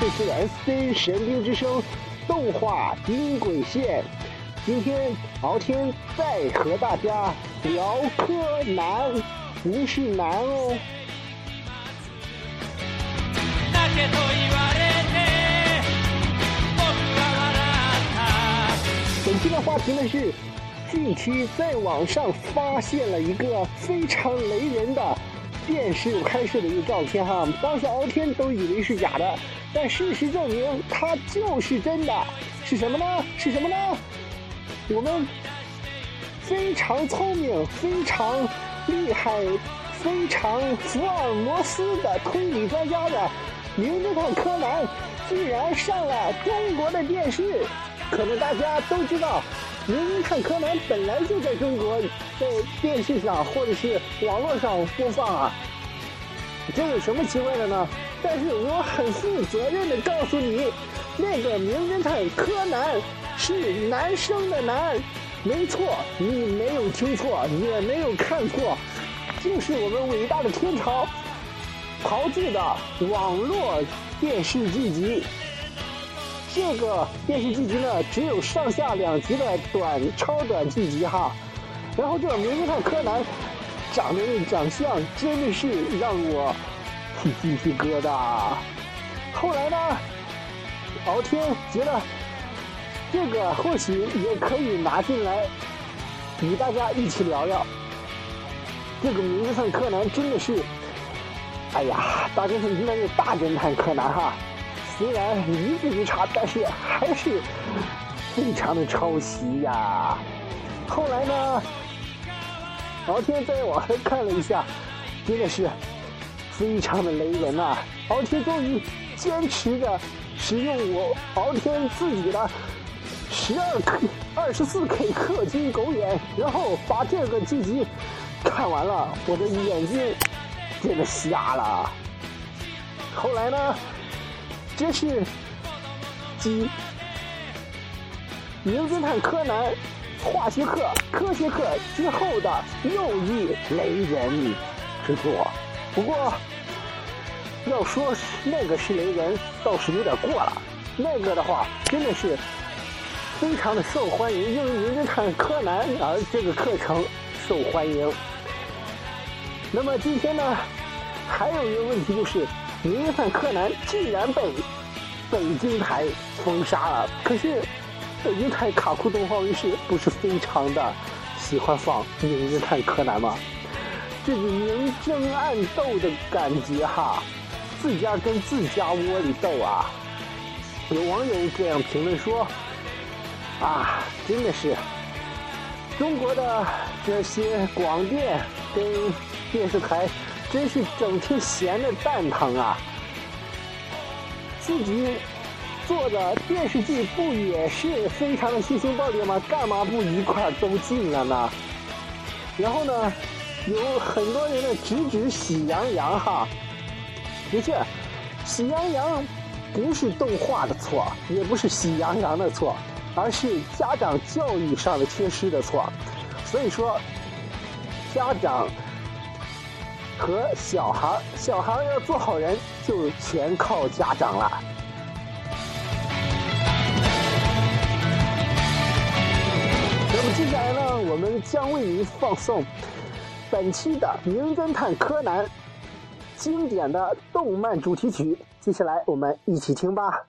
这次的 S C 神兵之声动画音轨线。今天敖天再和大家聊柯南，不是难哦。本期的话题呢是，近期在网上发现了一个非常雷人的电视拍摄的一个照片哈，当时敖天都以为是假的，但事实证明它就是真的，是什么呢？是什么呢？我们非常聪明、非常厉害、非常福尔摩斯的推理专家的《名侦探柯南》居然上了中国的电视。可能大家都知道，《名侦探柯南》本来就在中国在电视上或者是网络上播放啊，这有什么奇怪的呢？但是我很负责任的告诉你，那个《名侦探柯南》是男生的男，没错，你没有听错，也没有看错，就是我们伟大的天朝炮制的网络电视剧集。这个电视剧集呢，只有上下两集的短超短剧集哈。然后这个名侦探柯南长得那长相真的是让我起鸡皮疙瘩。后来呢，敖天觉得这个或许也可以拿进来与大家一起聊聊。这个名侦探柯南真的是，哎呀，大侦探那是大侦探柯南哈。虽然名字不差，但是还是非常的抄袭呀。后来呢，敖天在网上看了一下，真的是非常的雷人呐。敖天终于坚持着使用我敖天自己的十二 K、二十四 K 氪金狗眼，然后把这个剧集看完了，我的眼睛真的瞎了。后来呢？这是继《名侦探柯南》化学课、科学课之后的又一雷人之作。不过，要说那个是雷人，倒是有点过了。那个的话，真的是非常的受欢迎，因为《名侦探柯南》而这个课程受欢迎。那么今天呢，还有一个问题就是。名侦探柯南竟然被北京台封杀了，可是北京台卡酷动画卫视不是非常的喜欢放名侦探柯南吗？这个明争暗斗的感觉哈，自家跟自家窝里斗啊！有网友这样评论说：“啊，真的是中国的这些广电跟电视台。”真是整天闲的蛋疼啊！自己做的电视剧不也是非常的血腥暴力吗？干嘛不一块都进了呢？然后呢，有很多人呢直指喜羊羊哈。的确，喜羊羊不是动画的错，也不是喜羊羊的错，而是家长教育上的缺失的错。所以说，家长。和小孩小孩要做好人，就全靠家长了。那么接下来呢，我们将为您放送本期的《名侦探柯南》经典的动漫主题曲。接下来我们一起听吧。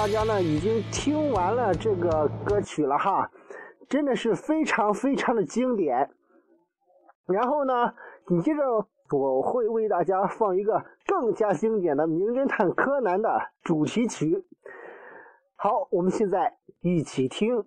大家呢已经听完了这个歌曲了哈，真的是非常非常的经典。然后呢，紧接着我会为大家放一个更加经典的《名侦探柯南》的主题曲。好，我们现在一起听。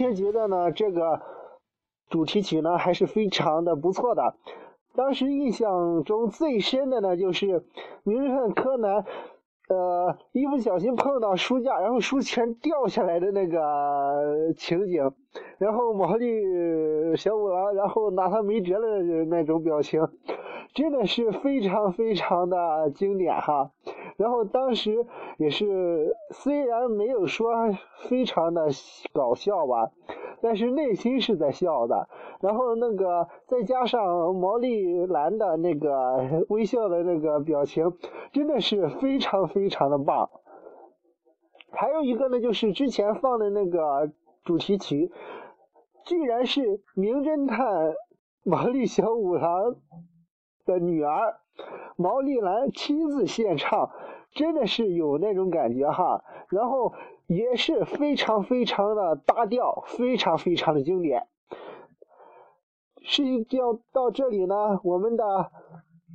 天觉得呢，这个主题曲呢还是非常的不错的。当时印象中最深的呢，就是《名侦探柯南》，呃，一不小心碰到书架，然后书全掉下来的那个情景，然后毛利小五郎，然后拿他没辙的那种表情，真的是非常非常的经典哈。然后当时也是虽然没有说非常的搞笑吧，但是内心是在笑的。然后那个再加上毛利兰的那个微笑的那个表情，真的是非常非常的棒。还有一个呢，就是之前放的那个主题曲，居然是名侦探毛利小五郎的女儿毛利兰亲自献唱，真的是有那种感觉哈。然后也是非常非常的搭调，非常非常的经典。事情要到这里呢，我们的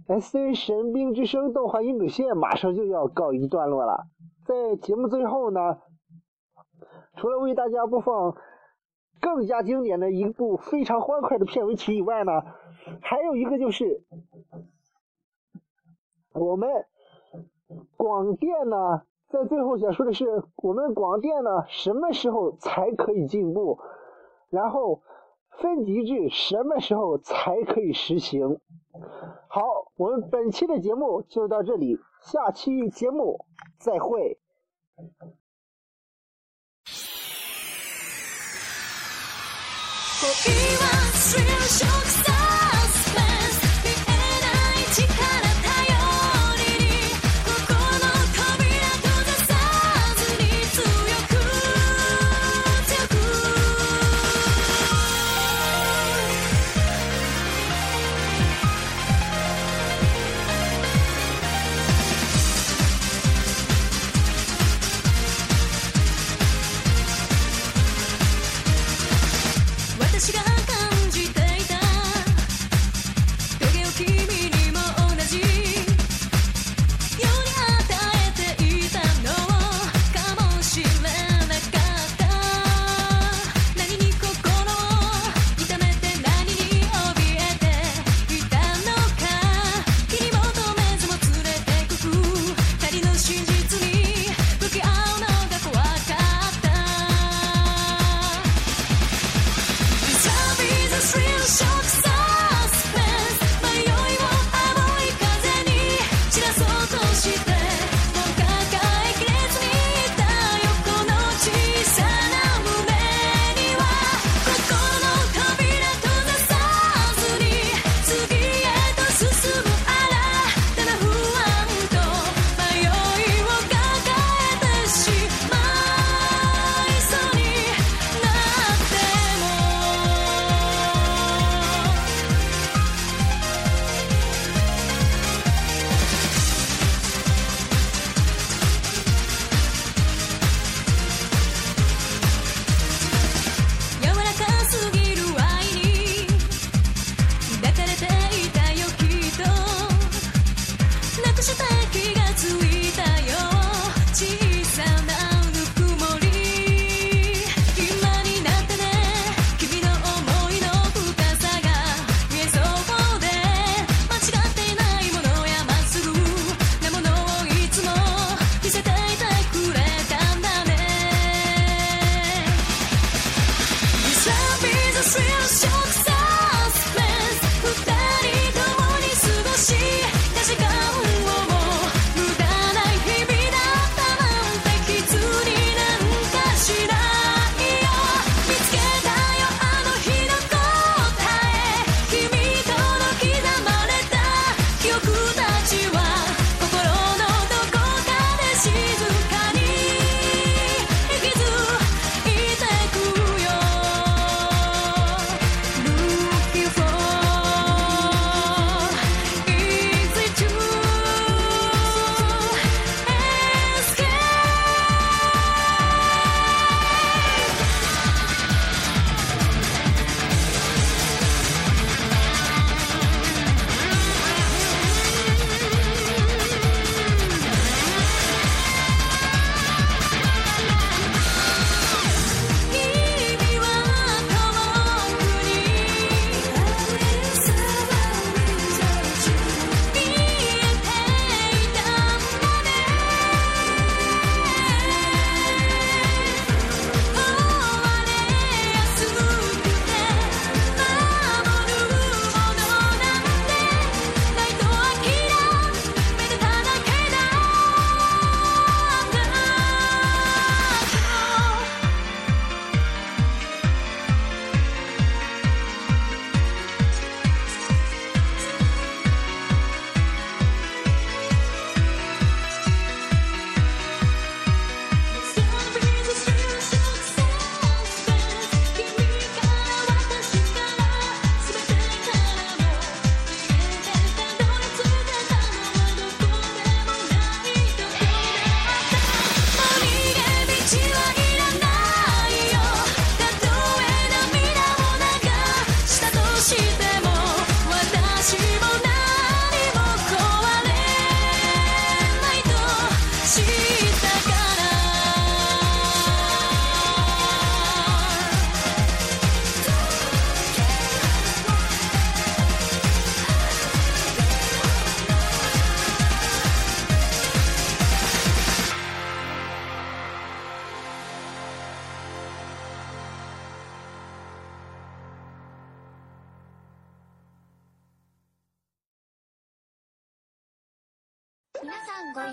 S A 神兵之声动画音轨线马上就要告一段落了。在节目最后呢，除了为大家播放更加经典的一部非常欢快的片尾曲以外呢，还有一个就是我们广电呢在最后想说的是我们广电呢什么时候才可以进步？然后分级制什么时候才可以实行？好我们本期的节目就到这里下期节目再会。私が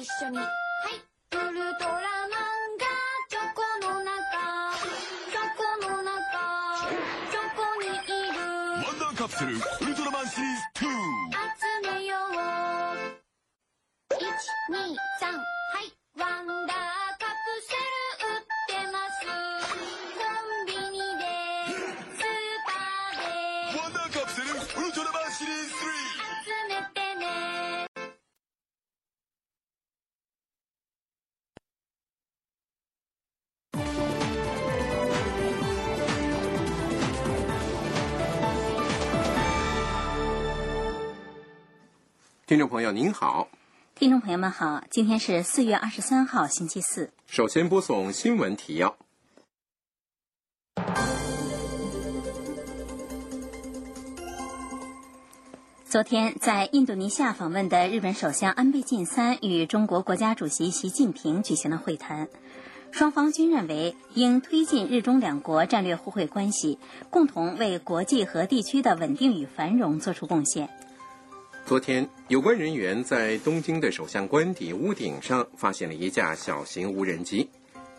一緒に。はい。ウルトラマンがチョコの中、チョコの中、チョコにいる。ワンダーカプセルウルトラマンシリーズ集めよう。1、2、3、はい。ワンダー听众朋友您好，听众朋友们好，今天是四月二十三号，星期四。首先播送新闻提要。昨天在印度尼西亚访问的日本首相安倍晋三与中国国家主席习近平举行了会谈，双方均认为应推进日中两国战略互惠关系，共同为国际和地区的稳定与繁荣作出贡献。昨天，有关人员在东京的首相官邸屋顶上发现了一架小型无人机。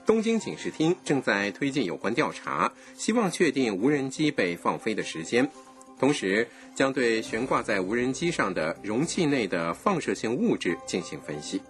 东京警视厅正在推进有关调查，希望确定无人机被放飞的时间，同时将对悬挂在无人机上的容器内的放射性物质进行分析。